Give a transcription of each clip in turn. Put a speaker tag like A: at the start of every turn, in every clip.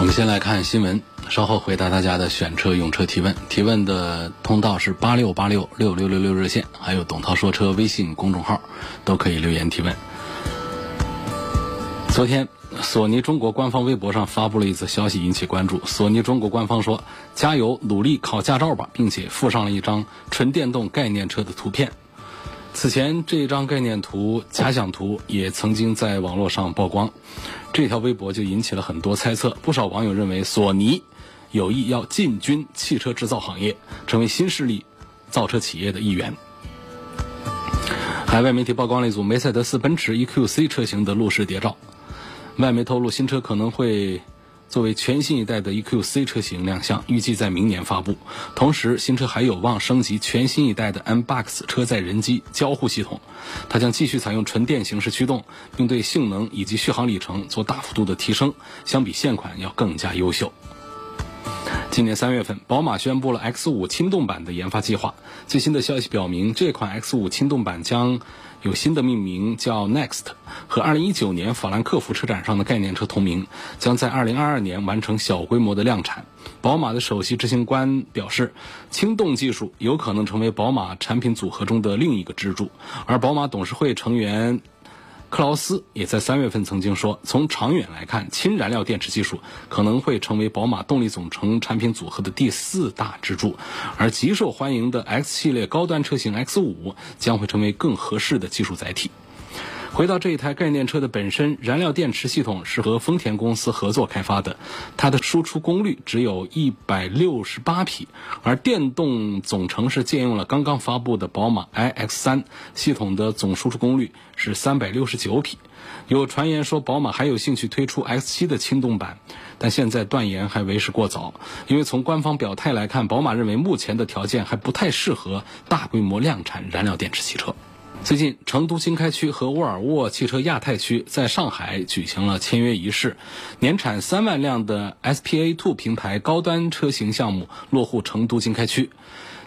A: 我们先来看新闻，稍后回答大家的选车用车提问。提问的通道是八六八六六六六六热线，还有董涛说车微信公众号，都可以留言提问。昨天，索尼中国官方微博上发布了一则消息，引起关注。索尼中国官方说：“加油，努力考驾照吧！”并且附上了一张纯电动概念车的图片。此前，这张概念图假想图也曾经在网络上曝光，这条微博就引起了很多猜测。不少网友认为，索尼有意要进军汽车制造行业，成为新势力造车企业的一员。海外媒体曝光了一组梅赛德斯奔驰 EQC 车型的路试谍照，外媒透露，新车可能会。作为全新一代的 EQC 车型亮相，预计在明年发布。同时，新车还有望升级全新一代的 MBUX 车载人机交互系统，它将继续采用纯电形式驱动，并对性能以及续航里程做大幅度的提升，相比现款要更加优秀。今年三月份，宝马宣布了 X5 轻动版的研发计划。最新的消息表明，这款 X5 轻动版将。有新的命名叫 Next，和2019年法兰克福车展上的概念车同名，将在2022年完成小规模的量产。宝马的首席执行官表示，轻动技术有可能成为宝马产品组合中的另一个支柱，而宝马董事会成员。克劳斯也在三月份曾经说，从长远来看，氢燃料电池技术可能会成为宝马动力总成产品组合的第四大支柱，而极受欢迎的 X 系列高端车型 X 五将会成为更合适的技术载体。回到这一台概念车的本身，燃料电池系统是和丰田公司合作开发的，它的输出功率只有一百六十八匹，而电动总成是借用了刚刚发布的宝马 iX 三系统的总输出功率是三百六十九匹。有传言说宝马还有兴趣推出 X 七的轻动版，但现在断言还为时过早，因为从官方表态来看，宝马认为目前的条件还不太适合大规模量产燃料电池汽车。最近，成都经开区和沃尔沃汽车亚太区在上海举行了签约仪式，年产三万辆的 SPA2 平台高端车型项目落户成都经开区，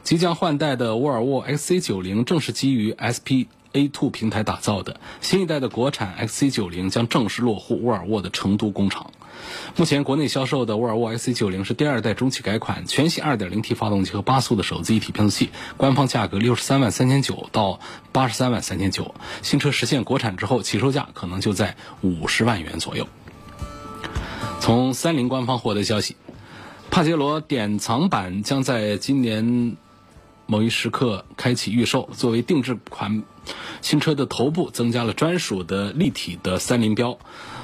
A: 即将换代的沃尔沃 XC90 正是基于 SPA2 平台打造的，新一代的国产 XC90 将正式落户沃尔沃的成都工厂。目前国内销售的沃尔沃 XC90 是第二代中期改款，全系 2.0T 发动机和八速的手自一体变速器，官方价格六十三万三千九到八十三万三千九。新车实现国产之后，起售价可能就在五十万元左右。从三菱官方获得消息，帕杰罗典藏版将在今年某一时刻开启预售，作为定制款，新车的头部增加了专属的立体的三菱标。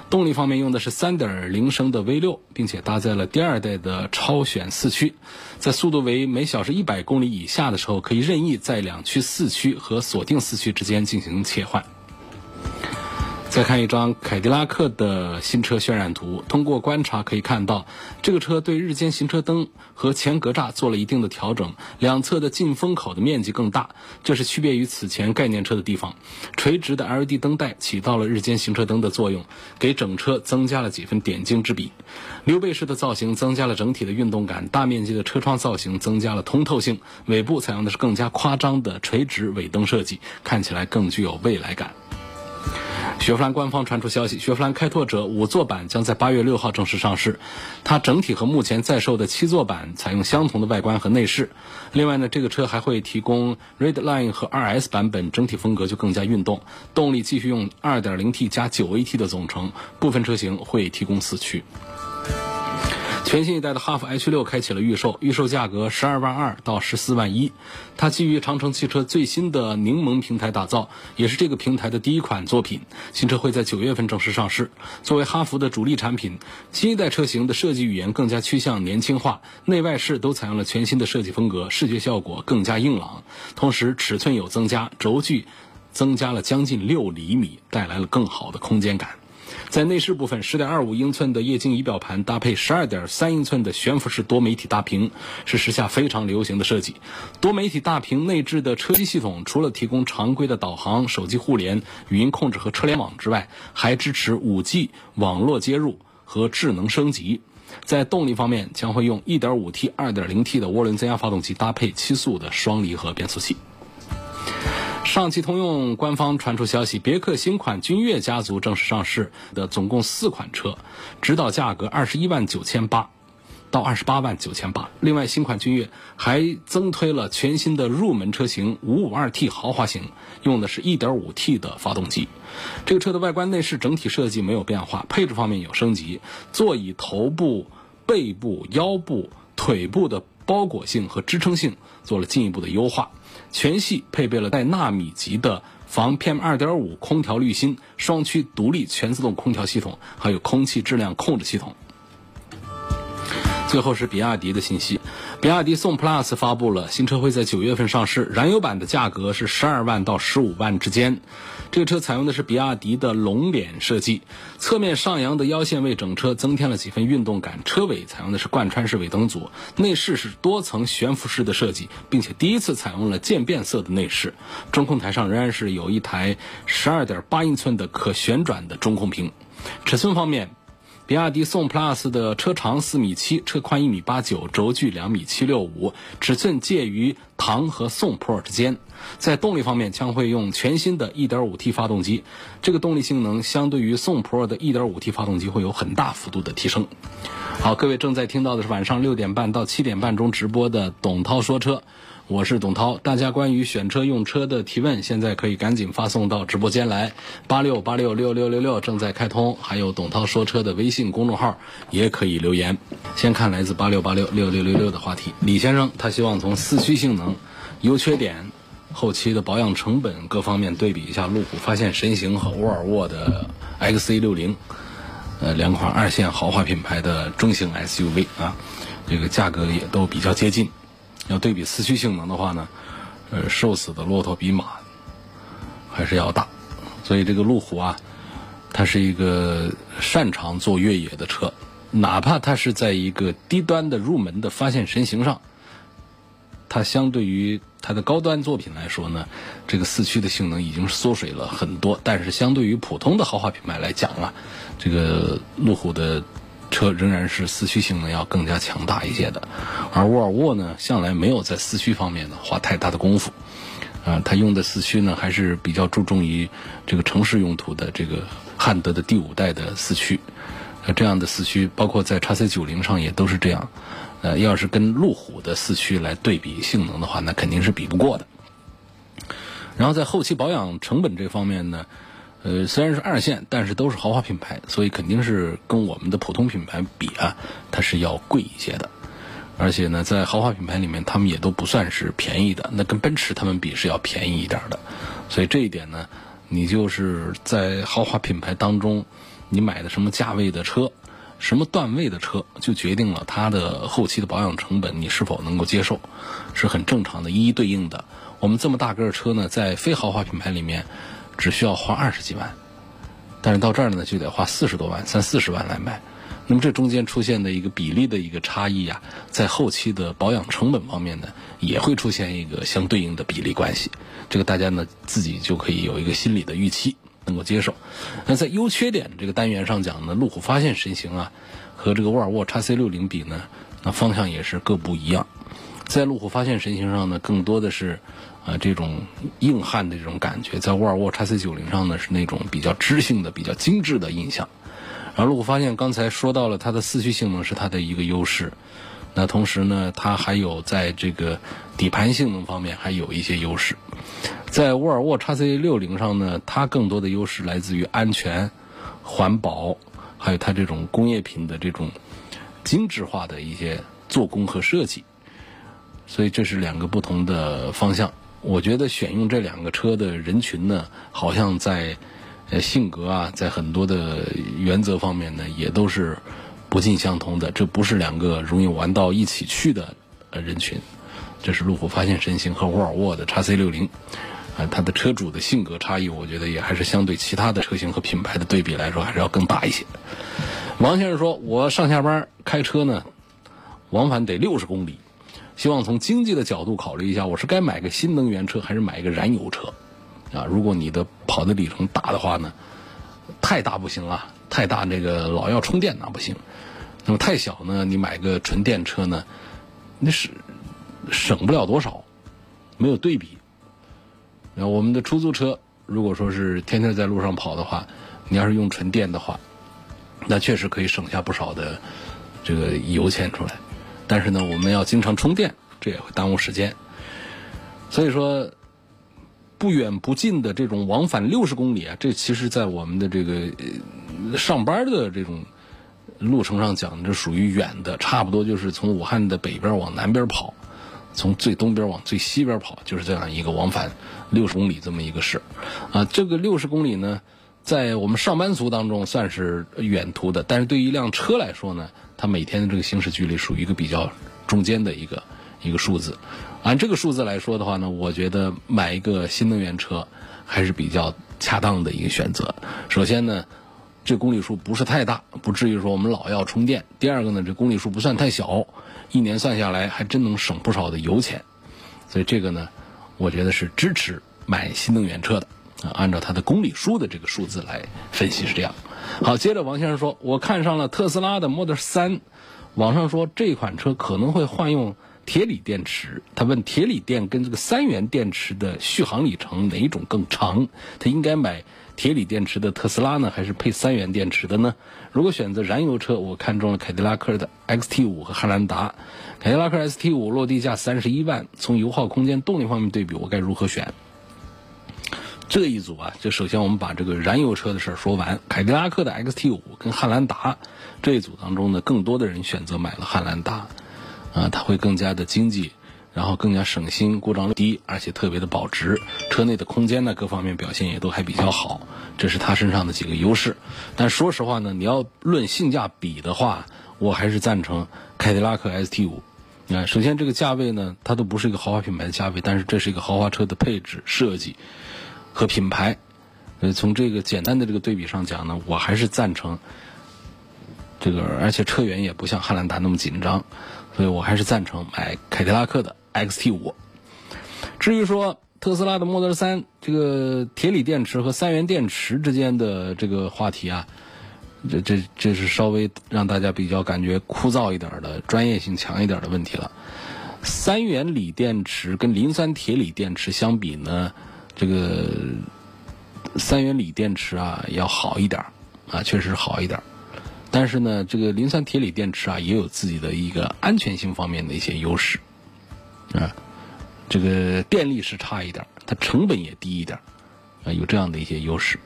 A: 动力方面用的是3.0升的 V6，并且搭载了第二代的超选四驱，在速度为每小时100公里以下的时候，可以任意在两驱四驱和锁定四驱之间进行切换。再看一张凯迪拉克的新车渲染图，通过观察可以看到，这个车对日间行车灯和前格栅做了一定的调整，两侧的进风口的面积更大，这是区别于此前概念车的地方。垂直的 LED 灯带起到了日间行车灯的作用，给整车增加了几分点睛之笔。溜背式的造型增加了整体的运动感，大面积的车窗造型增加了通透性，尾部采用的是更加夸张的垂直尾灯设计，看起来更具有未来感。雪佛兰官方传出消息，雪佛兰开拓者五座版将在八月六号正式上市。它整体和目前在售的七座版采用相同的外观和内饰。另外呢，这个车还会提供 Redline 和 RS 版本，整体风格就更加运动。动力继续用 2.0T 加 9AT 的总成，部分车型会提供四驱。全新一代的哈弗 H 六开启了预售，预售价格十二万二到十四万一。它基于长城汽车最新的柠檬平台打造，也是这个平台的第一款作品。新车会在九月份正式上市。作为哈弗的主力产品，新一代车型的设计语言更加趋向年轻化，内外饰都采用了全新的设计风格，视觉效果更加硬朗。同时尺寸有增加，轴距增加了将近六厘米，带来了更好的空间感。在内饰部分，10.25英寸的液晶仪表盘搭配12.3英寸的悬浮式多媒体大屏，是时下非常流行的设计。多媒体大屏内置的车机系统，除了提供常规的导航、手机互联、语音控制和车联网之外，还支持 5G 网络接入和智能升级。在动力方面，将会用 1.5T、2.0T 的涡轮增压发动机搭配七速的双离合变速器。上汽通用官方传出消息，别克新款君越家族正式上市的总共四款车，指导价格二十一万九千八到二十八万九千八。另外，新款君越还增推了全新的入门车型五五二 T 豪华型，用的是一点五 T 的发动机。这个车的外观内饰整体设计没有变化，配置方面有升级，座椅头部、背部、腰部、腿部的包裹性和支撑性做了进一步的优化。全系配备了带纳米级的防 PM 二点五空调滤芯、双区独立全自动空调系统，还有空气质量控制系统。最后是比亚迪的信息，比亚迪宋 PLUS 发布了新车会在九月份上市，燃油版的价格是十二万到十五万之间。这个车采用的是比亚迪的龙脸设计，侧面上扬的腰线为整车增添了几分运动感。车尾采用的是贯穿式尾灯组，内饰是多层悬浮式的设计，并且第一次采用了渐变色的内饰。中控台上仍然是有一台十二点八英寸的可旋转的中控屏。尺寸方面。比亚迪宋 PLUS 的车长四米七，车宽一米八九，轴距两米七六五，尺寸介于唐和宋 Pro 之间。在动力方面，将会用全新的 1.5T 发动机，这个动力性能相对于宋 Pro 的 1.5T 发动机会有很大幅度的提升。好，各位正在听到的是晚上六点半到七点半中直播的董涛说车。我是董涛，大家关于选车用车的提问，现在可以赶紧发送到直播间来，八六八六六六六六正在开通，还有董涛说车的微信公众号也可以留言。先看来自八六八六六六六六的话题，李先生他希望从四驱性能、优缺点、后期的保养成本各方面对比一下路虎发现神行和沃尔沃的 XC 六零，呃，两款二线豪华品牌的中型 SUV 啊，这个价格也都比较接近。要对比四驱性能的话呢，呃，瘦死的骆驼比马还是要大，所以这个路虎啊，它是一个擅长做越野的车，哪怕它是在一个低端的入门的发现神行上，它相对于它的高端作品来说呢，这个四驱的性能已经缩水了很多，但是相对于普通的豪华品牌来讲啊，这个路虎的。车仍然是四驱性能要更加强大一些的，而沃尔沃呢，向来没有在四驱方面呢花太大的功夫，啊，它用的四驱呢还是比较注重于这个城市用途的这个汉德的第五代的四驱，呃，这样的四驱包括在叉 C 九零上也都是这样，呃，要是跟路虎的四驱来对比性能的话，那肯定是比不过的。然后在后期保养成本这方面呢。呃，虽然是二线，但是都是豪华品牌，所以肯定是跟我们的普通品牌比啊，它是要贵一些的。而且呢，在豪华品牌里面，他们也都不算是便宜的。那跟奔驰他们比是要便宜一点的。所以这一点呢，你就是在豪华品牌当中，你买的什么价位的车，什么段位的车，就决定了它的后期的保养成本你是否能够接受，是很正常的，一一对应的。我们这么大个车呢，在非豪华品牌里面。只需要花二十几万，但是到这儿呢就得花四十多万、三四十万来买。那么这中间出现的一个比例的一个差异啊，在后期的保养成本方面呢，也会出现一个相对应的比例关系。这个大家呢自己就可以有一个心理的预期，能够接受。那在优缺点这个单元上讲呢，路虎发现神行啊，和这个沃尔沃 x C 六零比呢，那方向也是各不一样。在路虎发现神行上呢，更多的是。啊，这种硬汉的这种感觉，在沃尔沃 x C 九零上呢，是那种比较知性的、比较精致的印象。然后，路虎发现刚才说到了它的四驱性能是它的一个优势，那同时呢，它还有在这个底盘性能方面还有一些优势。在沃尔沃 x C 六零上呢，它更多的优势来自于安全、环保，还有它这种工业品的这种精致化的一些做工和设计。所以这是两个不同的方向。我觉得选用这两个车的人群呢，好像在呃性格啊，在很多的原则方面呢，也都是不尽相同的。这不是两个容易玩到一起去的呃人群。这是路虎发现神行和沃尔沃的 x C 六零。啊，它的车主的性格差异，我觉得也还是相对其他的车型和品牌的对比来说，还是要更大一些。王先生说：“我上下班开车呢，往返得六十公里，希望从经济的角度考虑一下，我是该买个新能源车还是买一个燃油车？啊，如果你的跑的里程大的话呢，太大不行啊，太大这个老要充电那不行。那么太小呢，你买个纯电车呢，那是省不了多少，没有对比。”那我们的出租车，如果说是天天在路上跑的话，你要是用纯电的话，那确实可以省下不少的这个油钱出来。但是呢，我们要经常充电，这也会耽误时间。所以说，不远不近的这种往返六十公里啊，这其实在我们的这个上班的这种路程上讲，这属于远的，差不多就是从武汉的北边往南边跑。从最东边往最西边跑，就是这样一个往返六十公里这么一个事啊。这个六十公里呢，在我们上班族当中算是远途的，但是对于一辆车来说呢，它每天的这个行驶距离属于一个比较中间的一个一个数字。按这个数字来说的话呢，我觉得买一个新能源车还是比较恰当的一个选择。首先呢，这公里数不是太大，不至于说我们老要充电；第二个呢，这公里数不算太小。一年算下来，还真能省不少的油钱，所以这个呢，我觉得是支持买新能源车的啊。按照它的公里数的这个数字来分析是这样。好，接着王先生说，我看上了特斯拉的 Model 3，网上说这款车可能会换用铁锂电池。他问铁锂电跟这个三元电池的续航里程哪一种更长？他应该买。铁锂电池的特斯拉呢，还是配三元电池的呢？如果选择燃油车，我看中了凯迪拉克的 XT5 和汉兰达。凯迪拉克 ST5 落地价三十一万，从油耗、空间、动力方面对比，我该如何选？这一组啊，就首先我们把这个燃油车的事儿说完。凯迪拉克的 XT5 跟汉兰达这一组当中呢，更多的人选择买了汉兰达，啊，它会更加的经济。然后更加省心，故障率低，而且特别的保值。车内的空间呢，各方面表现也都还比较好，这是它身上的几个优势。但说实话呢，你要论性价比的话，我还是赞成凯迪拉克 ST5。啊，首先这个价位呢，它都不是一个豪华品牌的价位，但是这是一个豪华车的配置设计和品牌。呃，从这个简单的这个对比上讲呢，我还是赞成这个，而且车源也不像汉兰达那么紧张，所以我还是赞成买凯迪拉克的。XT 五，至于说特斯拉的 Model 三这个铁锂电池和三元电池之间的这个话题啊，这这这是稍微让大家比较感觉枯燥一点的专业性强一点的问题了。三元锂电池跟磷酸铁锂电池相比呢，这个三元锂电池啊要好一点啊，确实好一点。但是呢，这个磷酸铁锂电池啊也有自己的一个安全性方面的一些优势。啊，这个电力是差一点，它成本也低一点，啊，有这样的一些优势。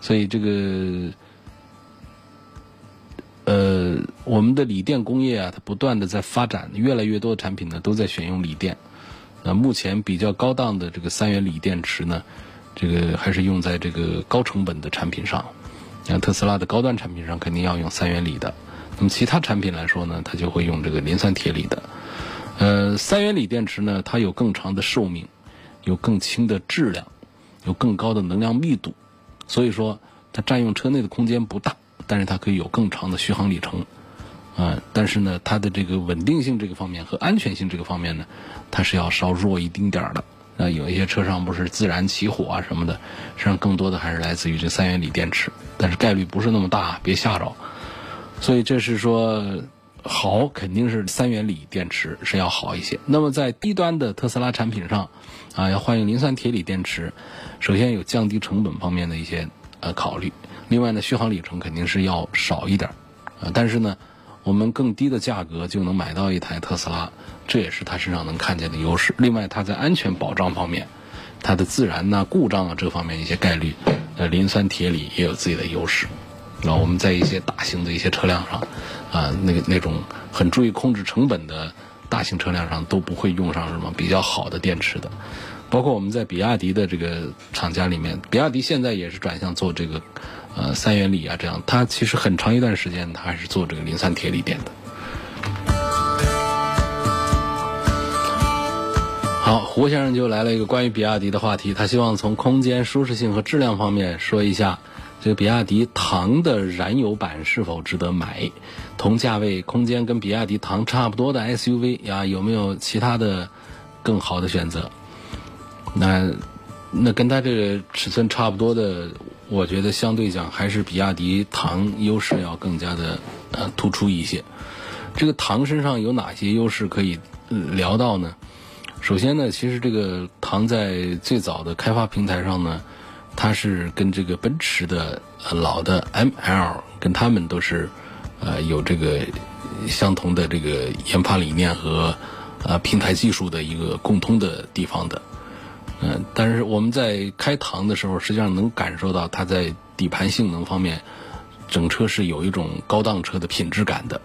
A: 所以这个，呃，我们的锂电工业啊，它不断的在发展，越来越多的产品呢都在选用锂电。那目前比较高档的这个三元锂电池呢，这个还是用在这个高成本的产品上，像特斯拉的高端产品上肯定要用三元锂的。那么其他产品来说呢，它就会用这个磷酸铁锂的。呃，三元锂电池呢，它有更长的寿命，有更轻的质量，有更高的能量密度，所以说它占用车内的空间不大，但是它可以有更长的续航里程，啊，但是呢，它的这个稳定性这个方面和安全性这个方面呢，它是要稍弱一丁点儿的。那有一些车上不是自燃起火啊什么的，实际上更多的还是来自于这三元锂电池，但是概率不是那么大，别吓着。所以这是说。好，肯定是三元锂电池是要好一些。那么在低端的特斯拉产品上，啊，要换用磷酸铁锂电池，首先有降低成本方面的一些呃考虑。另外呢，续航里程肯定是要少一点，啊，但是呢，我们更低的价格就能买到一台特斯拉，这也是它身上能看见的优势。另外，它在安全保障方面，它的自燃呐、故障啊这方面一些概率，呃，磷酸铁锂也有自己的优势。然后我们在一些大型的一些车辆上。啊，那个那种很注意控制成本的大型车辆上都不会用上什么比较好的电池的，包括我们在比亚迪的这个厂家里面，比亚迪现在也是转向做这个呃三元锂啊，这样它其实很长一段时间它还是做这个磷酸铁锂电的。好，胡先生就来了一个关于比亚迪的话题，他希望从空间、舒适性和质量方面说一下，这个比亚迪唐的燃油版是否值得买？同价位、空间跟比亚迪唐差不多的 SUV 呀，有没有其他的更好的选择？那那跟它这个尺寸差不多的，我觉得相对讲还是比亚迪唐优势要更加的呃突出一些。这个唐身上有哪些优势可以聊到呢？首先呢，其实这个唐在最早的开发平台上呢，它是跟这个奔驰的老的 ML 跟他们都是呃有这个相同的这个研发理念和呃平台技术的一个共通的地方的。嗯，但是我们在开唐的时候，实际上能感受到它在底盘性能方面，整车是有一种高档车的品质感的。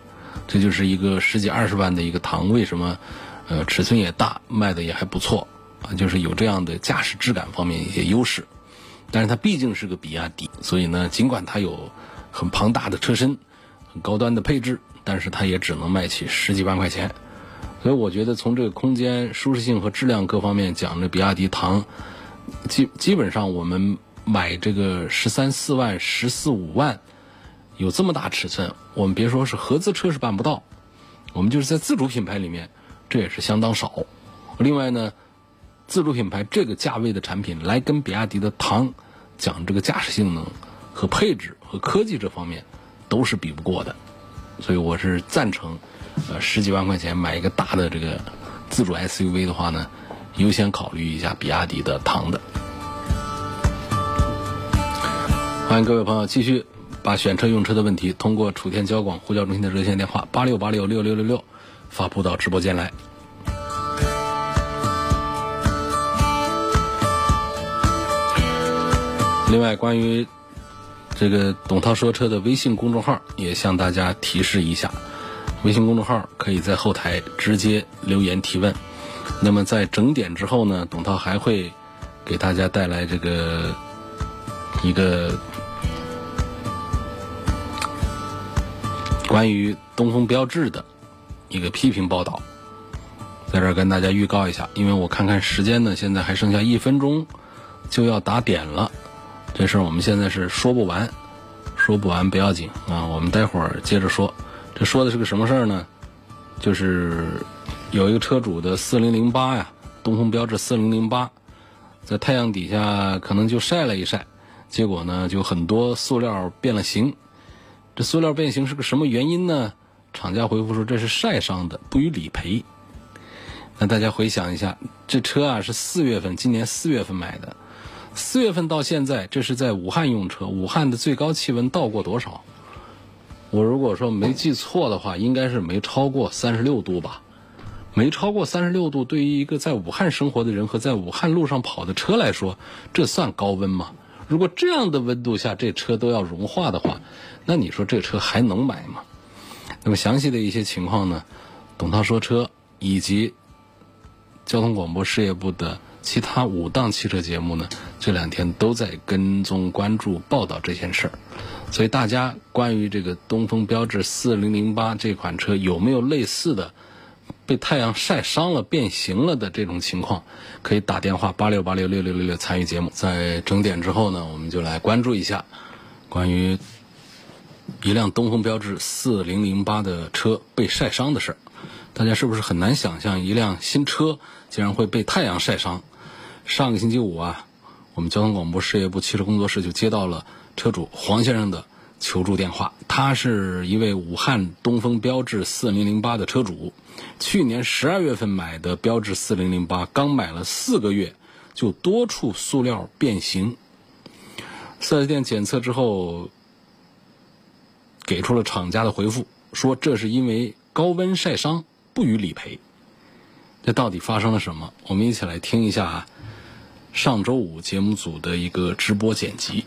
A: 这就是一个十几二十万的一个唐，为什么？呃，尺寸也大，卖的也还不错，啊，就是有这样的驾驶质感方面一些优势。但是它毕竟是个比亚迪，所以呢，尽管它有很庞大的车身、很高端的配置，但是它也只能卖起十几万块钱。所以我觉得从这个空间、舒适性和质量各方面讲，这比亚迪唐基基本上我们买这个十三四万、十四五万有这么大尺寸，我们别说是合资车是办不到，我们就是在自主品牌里面。这也是相当少。另外呢，自主品牌这个价位的产品来跟比亚迪的唐讲这个驾驶性能和配置和科技这方面都是比不过的。所以我是赞成，呃，十几万块钱买一个大的这个自主 SUV 的话呢，优先考虑一下比亚迪的唐的。欢迎各位朋友继续把选车用车的问题通过楚天交广呼叫中心的热线电话八六八六六六六六。发布到直播间来。另外，关于这个董涛说车的微信公众号，也向大家提示一下：微信公众号可以在后台直接留言提问。那么在整点之后呢，董涛还会给大家带来这个一个关于东风标致的。一个批评报道，在这儿跟大家预告一下，因为我看看时间呢，现在还剩下一分钟就要打点了，这事儿我们现在是说不完，说不完不要紧啊，我们待会儿接着说。这说的是个什么事儿呢？就是有一个车主的四零零八呀，东风标致四零零八，在太阳底下可能就晒了一晒，结果呢就很多塑料变了形。这塑料变形是个什么原因呢？厂家回复说这是晒伤的，不予理赔。那大家回想一下，这车啊是四月份，今年四月份买的，四月份到现在，这是在武汉用车，武汉的最高气温到过多少？我如果说没记错的话，应该是没超过三十六度吧？没超过三十六度，对于一个在武汉生活的人和在武汉路上跑的车来说，这算高温吗？如果这样的温度下这车都要融化的话，那你说这车还能买吗？那么详细的一些情况呢，董涛说车以及交通广播事业部的其他五档汽车节目呢，这两天都在跟踪关注报道这件事儿。所以大家关于这个东风标致四零零八这款车有没有类似的被太阳晒伤了、变形了的这种情况，可以打电话八六八六六六六六参与节目。在整点之后呢，我们就来关注一下关于。一辆东风标致四零零八的车被晒伤的事儿，大家是不是很难想象一辆新车竟然会被太阳晒伤？上个星期五啊，我们交通广播事业部汽车工作室就接到了车主黄先生的求助电话。他是一位武汉东风标致四零零八的车主，去年十二月份买的标致四零零八，刚买了四个月就多处塑料变形。四 S 店检测之后。给出了厂家的回复，说这是因为高温晒伤，不予理赔。这到底发生了什么？我们一起来听一下啊，上周五节目组的一个直播剪辑。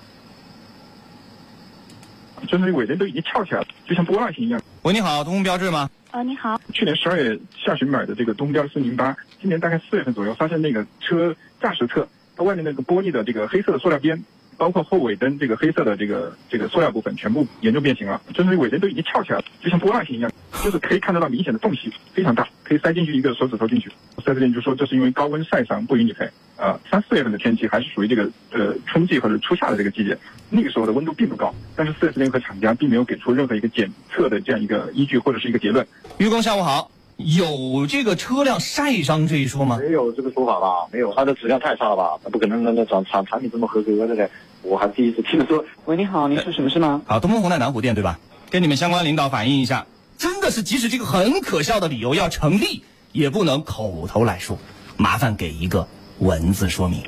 B: 就是尾灯都已经翘起来了，就像波浪形一样。
C: 喂，你好，东风标致吗？
D: 呃，你好。
B: 去年十二月下旬买的这个东风标四零八，今年大概四月份左右，发现那个车驾驶侧它外面那个玻璃的这个黑色的塑料边。包括后尾灯这个黑色的这个这个塑料部分全部严重变形了，就是尾灯都已经翘起来了，就像波浪形一样。就是可以看得到明显的缝隙非常大，可以塞进去一个手指头进去。四 S 店就说这是因为高温晒伤不予理赔。啊，三四月份的天气还是属于这个呃春季或者初夏的这个季节，那个时候的温度并不高，但是四 S 店和厂家并没有给出任何一个检测的这样一个依据或者是一个结论。
C: 于工，下午好。有这个车辆晒伤这一说吗？
D: 没有这个说法吧？没有，它的质量太差了吧？那不可能，那那产产产品这么合格的嘞？我还第一次听说。
E: 喂，你好，您是什么事吗？
C: 好，东风红泰南湖店对吧？跟你们相关领导反映一下，真的是即使这个很可笑的理由要成立，也不能口头来说，麻烦给一个文字说明。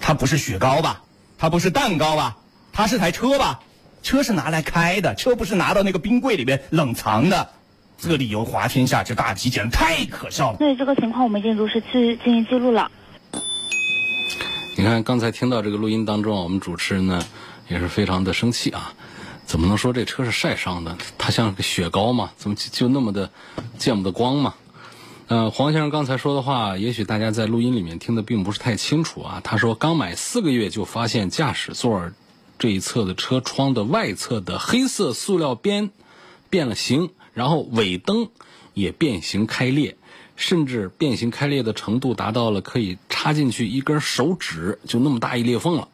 C: 它不是雪糕吧？它不是蛋糕吧？它是台车吧？车是拿来开的，车不是拿到那个冰柜里面冷藏的。这个理由滑天下之大稽，简直太可笑了。
E: 对这个情况，我们已经如实去进行记录了。
A: 你看，刚才听到这个录音当中，我们主持人呢也是非常的生气啊！怎么能说这车是晒伤的？它像个雪糕嘛？怎么就那么的见不得光嘛？呃，黄先生刚才说的话，也许大家在录音里面听的并不是太清楚啊。他说，刚买四个月就发现驾驶座这一侧的车窗的外侧的黑色塑料边变了形。然后尾灯也变形开裂，甚至变形开裂的程度达到了可以插进去一根手指就那么大一裂缝了。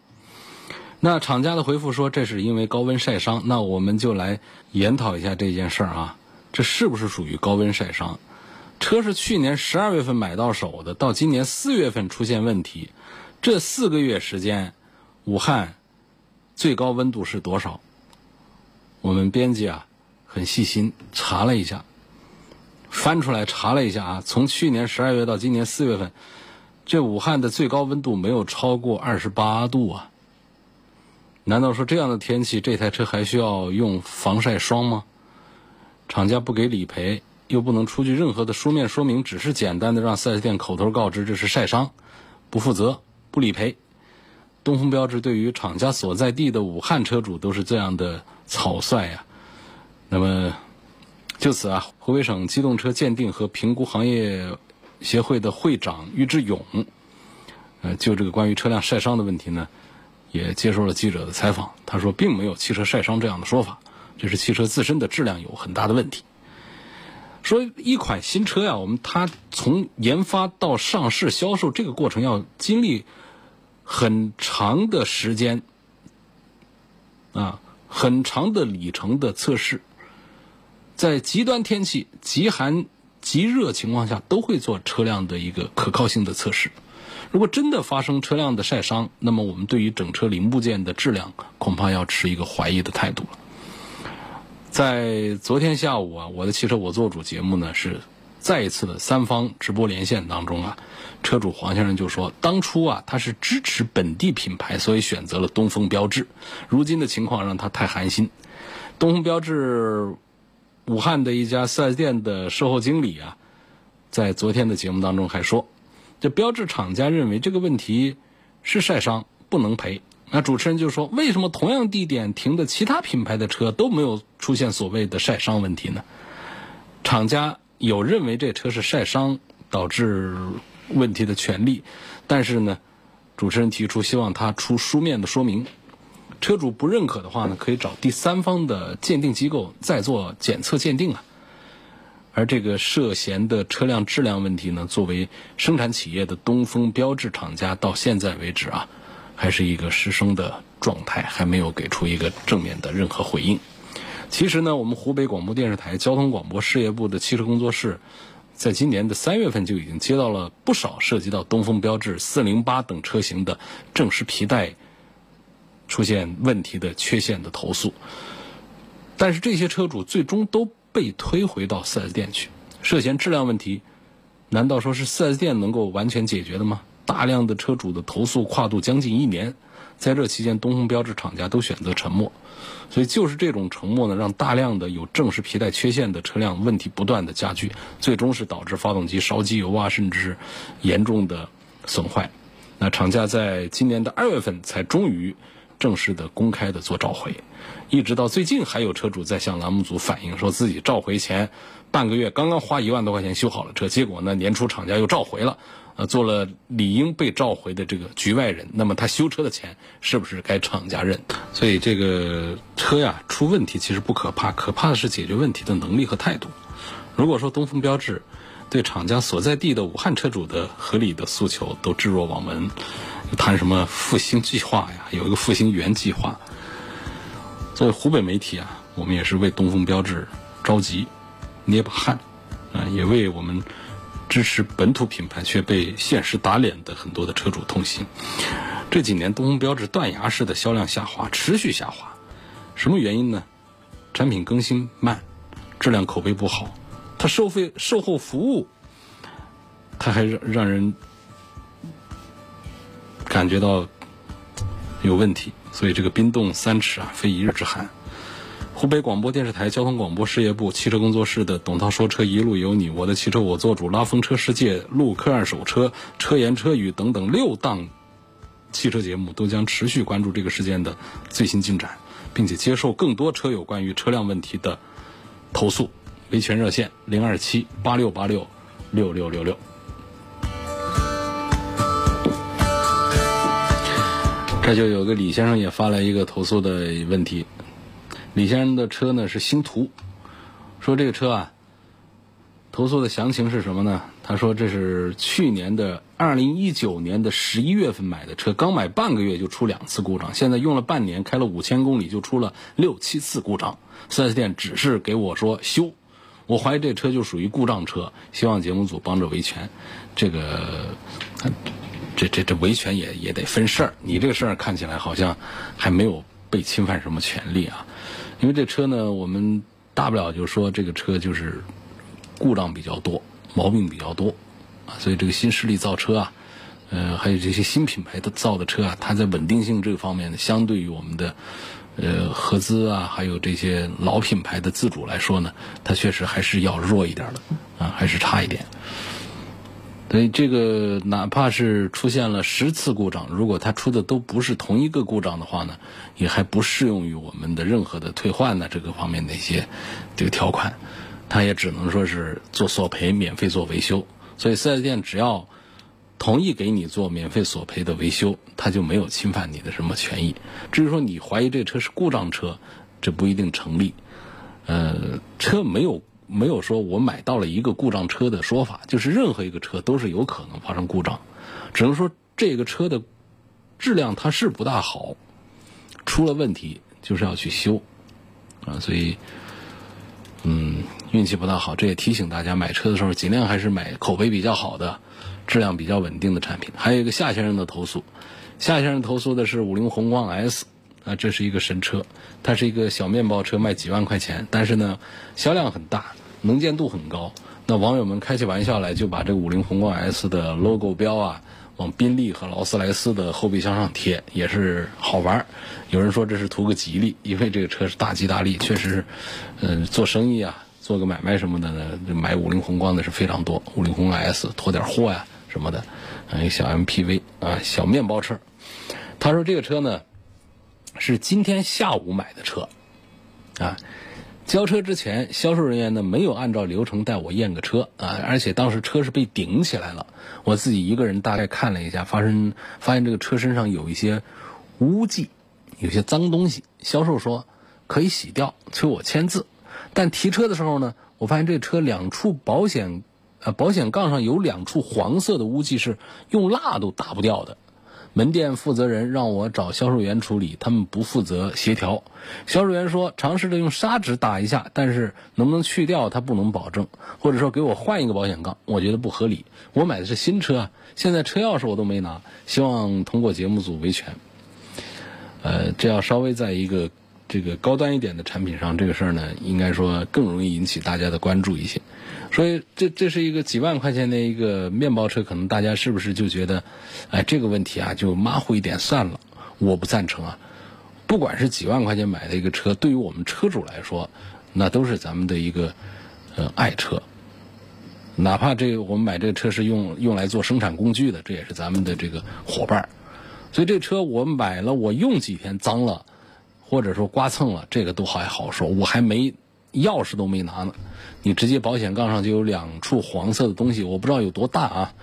A: 那厂家的回复说这是因为高温晒伤。那我们就来研讨一下这件事儿啊，这是不是属于高温晒伤？车是去年十二月份买到手的，到今年四月份出现问题，这四个月时间，武汉最高温度是多少？我们编辑啊。很细心查了一下，翻出来查了一下啊，从去年十二月到今年四月份，这武汉的最高温度没有超过二十八度啊。难道说这样的天气，这台车还需要用防晒霜吗？厂家不给理赔，又不能出具任何的书面说明，只是简单的让四 S 店口头告知这是晒伤，不负责不理赔。东风标致对于厂家所在地的武汉车主都是这样的草率呀。那么，就此啊，湖北省机动车鉴定和评估行业协会的会长于志勇，呃，就这个关于车辆晒伤的问题呢，也接受了记者的采访。他说，并没有汽车晒伤这样的说法，这是汽车自身的质量有很大的问题。说一款新车呀，我们它从研发到上市销售这个过程要经历很长的时间，啊，很长的里程的测试。在极端天气、极寒、极热情况下，都会做车辆的一个可靠性的测试。如果真的发生车辆的晒伤，那么我们对于整车零部件的质量恐怕要持一个怀疑的态度了。在昨天下午啊，我的汽车我做主节目呢是再一次的三方直播连线当中啊，车主黄先生就说，当初啊他是支持本地品牌，所以选择了东风标致。如今的情况让他太寒心，东风标致。武汉的一家四 S 店的售后经理啊，在昨天的节目当中还说，这标志厂家认为这个问题是晒伤，不能赔。那主持人就说，为什么同样地点停的其他品牌的车都没有出现所谓的晒伤问题呢？厂家有认为这车是晒伤导致问题的权利，但是呢，主持人提出希望他出书面的说明。车主不认可的话呢，可以找第三方的鉴定机构再做检测鉴定啊。而这个涉嫌的车辆质量问题呢，作为生产企业的东风标致厂家，到现在为止啊，还是一个失声的状态，还没有给出一个正面的任何回应。其实呢，我们湖北广播电视台交通广播事业部的汽车工作室，在今年的三月份就已经接到了不少涉及到东风标致四零八等车型的正时皮带。出现问题的缺陷的投诉，但是这些车主最终都被推回到 4S 店去，涉嫌质量问题，难道说是 4S 店能够完全解决的吗？大量的车主的投诉跨度将近一年，在这期间，东风标致厂家都选择沉默，所以就是这种沉默呢，让大量的有正时皮带缺陷的车辆问题不断的加剧，最终是导致发动机烧机油啊，甚至是严重的损坏。那厂家在今年的二月份才终于。正式的、公开的做召回，一直到最近还有车主在向栏目组反映，说自己召回前半个月刚刚花一万多块钱修好了车，结果呢年初厂家又召回了，呃，做了理应被召回的这个局外人，那么他修车的钱是不是该厂家认？所以这个车呀出问题其实不可怕，可怕的是解决问题的能力和态度。如果说东风标致对厂家所在地的武汉车主的合理的诉求都置若罔闻，谈什么复兴计划呀，有一个复兴原计划。作为湖北媒体啊，我们也是为东风标致着急，捏把汗，啊，也为我们支持本土品牌却被现实打脸的很多的车主痛心。这几年东风标致断崖式的销量下滑，持续下滑，什么原因呢？产品更新慢，质量口碑不好。它收费售后服务，它还让让人感觉到有问题，所以这个冰冻三尺啊，非一日之寒。湖北广播电视台交通广播事业部汽车工作室的董涛说车一路有你，我的汽车我做主，拉风车世界，路客二手车，车言车语等等六档汽车节目都将持续关注这个事件的最新进展，并且接受更多车友关于车辆问题的投诉。维权热线零二七八六八六六六六六。这就有个李先生也发来一个投诉的问题。李先生的车呢是星途，说这个车啊，投诉的详情是什么呢？他说这是去年的二零一九年的十一月份买的车，刚买半个月就出两次故障，现在用了半年，开了五千公里就出了六七次故障。4S 店只是给我说修。我怀疑这车就属于故障车，希望节目组帮着维权。这个，这这这维权也也得分事儿。你这个事儿看起来好像还没有被侵犯什么权利啊？因为这车呢，我们大不了就说这个车就是故障比较多，毛病比较多啊。所以这个新势力造车啊，呃，还有这些新品牌的造的车啊，它在稳定性这个方面呢，相对于我们的。呃，合资啊，还有这些老品牌的自主来说呢，它确实还是要弱一点的，啊，还是差一点。所以这个哪怕是出现了十次故障，如果它出的都不是同一个故障的话呢，也还不适用于我们的任何的退换呢这个方面的一些这个条款，它也只能说是做索赔，免费做维修。所以四 S 店只要。同意给你做免费索赔的维修，他就没有侵犯你的什么权益。至于说你怀疑这车是故障车，这不一定成立。呃，车没有没有说我买到了一个故障车的说法，就是任何一个车都是有可能发生故障，只能说这个车的质量它是不大好，出了问题就是要去修啊。所以，嗯，运气不大好，这也提醒大家买车的时候尽量还是买口碑比较好的。质量比较稳定的产品，还有一个夏先生的投诉，夏先生投诉的是五菱宏光 S，啊，这是一个神车，它是一个小面包车，卖几万块钱，但是呢，销量很大，能见度很高。那网友们开起玩笑来，就把这五菱宏光 S 的 logo 标啊，往宾利和劳斯莱斯的后备箱上贴，也是好玩。有人说这是图个吉利，因为这个车是大吉大利，确实，嗯，做生意啊，做个买卖什么的呢，买五菱宏光的是非常多，五菱宏光 S 拖点货呀。什么的，一个小 MPV 啊，小面包车。他说这个车呢，是今天下午买的车，啊，交车之前销售人员呢没有按照流程带我验个车啊，而且当时车是被顶起来了，我自己一个人大概看了一下，发生发现这个车身上有一些污迹，有些脏东西。销售说可以洗掉，催我签字，但提车的时候呢，我发现这车两处保险。呃，保险杠上有两处黄色的污迹，是用蜡都打不掉的。门店负责人让我找销售员处理，他们不负责协调。销售员说尝试着用砂纸打一下，但是能不能去掉他不能保证，或者说给我换一个保险杠，我觉得不合理。我买的是新车啊，现在车钥匙我都没拿，希望通过节目组维权。呃，这要稍微在一个这个高端一点的产品上，这个事儿呢，应该说更容易引起大家的关注一些。所以，这这是一个几万块钱的一个面包车，可能大家是不是就觉得，哎，这个问题啊，就马虎一点算了？我不赞成啊！不管是几万块钱买的一个车，对于我们车主来说，那都是咱们的一个呃爱车。哪怕这个我们买这个车是用用来做生产工具的，这也是咱们的这个伙伴。所以这车我买了，我用几天脏了，或者说刮蹭了，这个都还好说，我还没。钥匙都没拿呢，你直接保险杠上就有两处黄色的东西，我不知道有多大啊，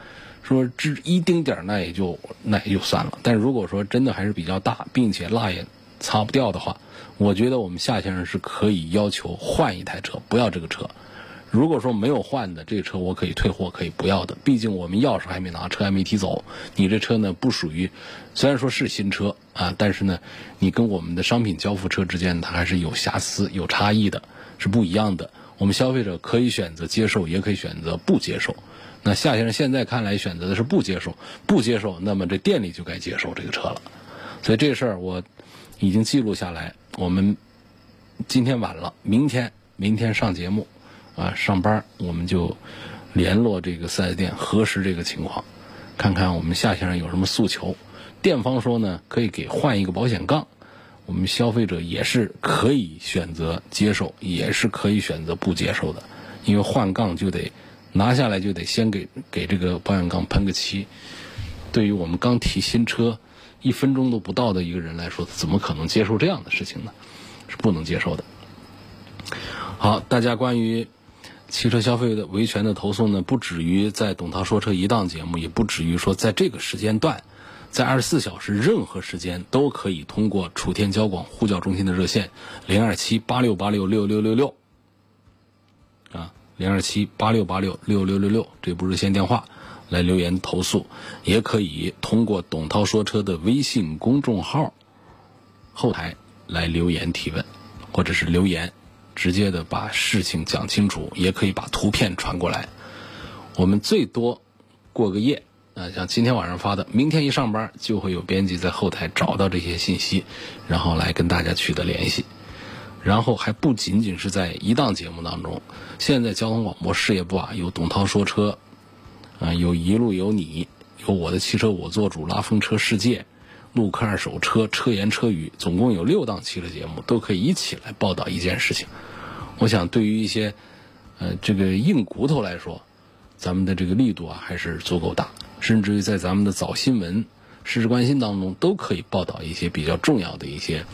A: 说只一丁点那也就那也就算了。但如果说真的还是比较大，并且蜡也擦不掉的话，我觉得我们夏先生是可以要求换一台车，不要这个车。如果说没有换的这个车，我可以退货，可以不要的。毕竟我们钥匙还没拿，车还没提走。你这车呢，不属于，虽然说是新车啊，但是呢，你跟我们的商品交付车之间，它还是有瑕疵、有差异的，是不一样的。我们消费者可以选择接受，也可以选择不接受。那夏先生现在看来选择的是不接受，不接受，那么这店里就该接受这个车了。所以这事儿我已经记录下来。我们今天晚了，明天明天上节目。啊，上班我们就联络这个四 S 店核实这个情况，看看我们夏先生有什么诉求。店方说呢，可以给换一个保险杠，我们消费者也是可以选择接受，也是可以选择不接受的。因为换杠就得拿下来，就得先给给这个保险杠喷个漆。对于我们刚提新车一分钟都不到的一个人来说，怎么可能接受这样的事情呢？是不能接受的。好，大家关于。汽车消费的维权的投诉呢，不止于在董涛说车一档节目，也不止于说在这个时间段，在二十四小时任何时间都可以通过楚天交广呼叫中心的热线零二七八六八六六六六六啊，零二七八六八六六六六六这部热线电话来留言投诉，也可以通过董涛说车的微信公众号后台来留言提问，或者是留言。直接的把事情讲清楚，也可以把图片传过来。我们最多过个夜啊，像今天晚上发的，明天一上班就会有编辑在后台找到这些信息，然后来跟大家取得联系。然后还不仅仅是在一档节目当中，现在交通广播事业部啊，有董涛说车啊，有一路有你，有我的汽车我做主，拉风车世界。陆客二手车车言车语，总共有六档汽车节目，都可以一起来报道一件事情。我想，对于一些呃这个硬骨头来说，咱们的这个力度啊还是足够大。甚至于在咱们的早新闻、时事关心当中，都可以报道一些比较重要的一些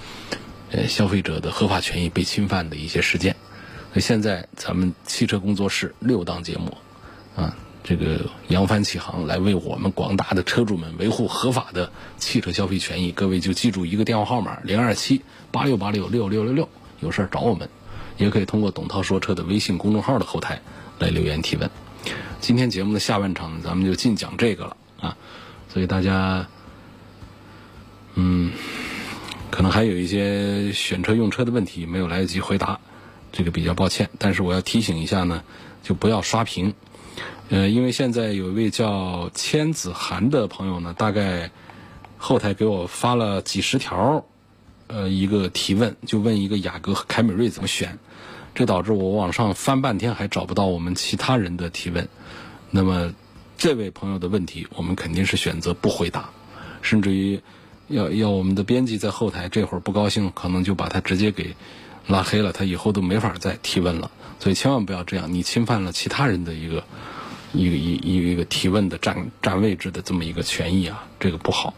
A: 呃消费者的合法权益被侵犯的一些事件。那现在咱们汽车工作室六档节目啊。这个扬帆起航，来为我们广大的车主们维护合法的汽车消费权益。各位就记住一个电话号码：零二七八六八六六六六六。有事找我们，也可以通过董涛说车的微信公众号的后台来留言提问。今天节目的下半场，咱们就尽讲这个了啊！所以大家，嗯，可能还有一些选车用车的问题没有来得及回答，这个比较抱歉。但是我要提醒一下呢，就不要刷屏。呃，因为现在有一位叫千子涵的朋友呢，大概后台给我发了几十条，呃，一个提问，就问一个雅阁和凯美瑞怎么选，这导致我网上翻半天还找不到我们其他人的提问。那么，这位朋友的问题，我们肯定是选择不回答，甚至于要要我们的编辑在后台这会儿不高兴，可能就把他直接给拉黑了，他以后都没法再提问了。所以千万不要这样，你侵犯了其他人的一个。一个一一个一个提问的占占位置的这么一个权益啊，这个不好。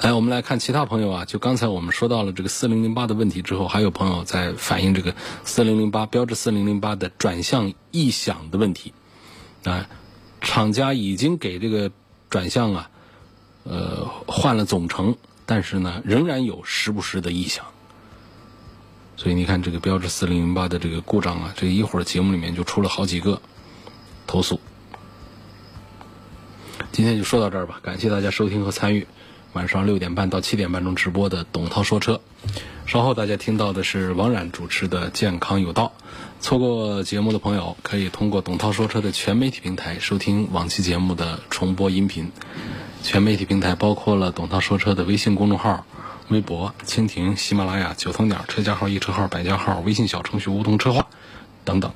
A: 来，我们来看其他朋友啊，就刚才我们说到了这个四零零八的问题之后，还有朋友在反映这个四零零八标致四零零八的转向异响的问题啊，厂家已经给这个转向啊，呃换了总成，但是呢仍然有时不时的异响。所以你看这个标致四零零八的这个故障啊，这一会儿节目里面就出了好几个。投诉，今天就说到这儿吧。感谢大家收听和参与晚上六点半到七点半钟直播的董涛说车。稍后大家听到的是王冉主持的健康有道。错过节目的朋友，可以通过董涛说车的全媒体平台收听往期节目的重播音频。全媒体平台包括了董涛说车的微信公众号、微博、蜻蜓、喜马拉雅、九层鸟车架号、一车号、百家号、微信小程序梧桐车话等等。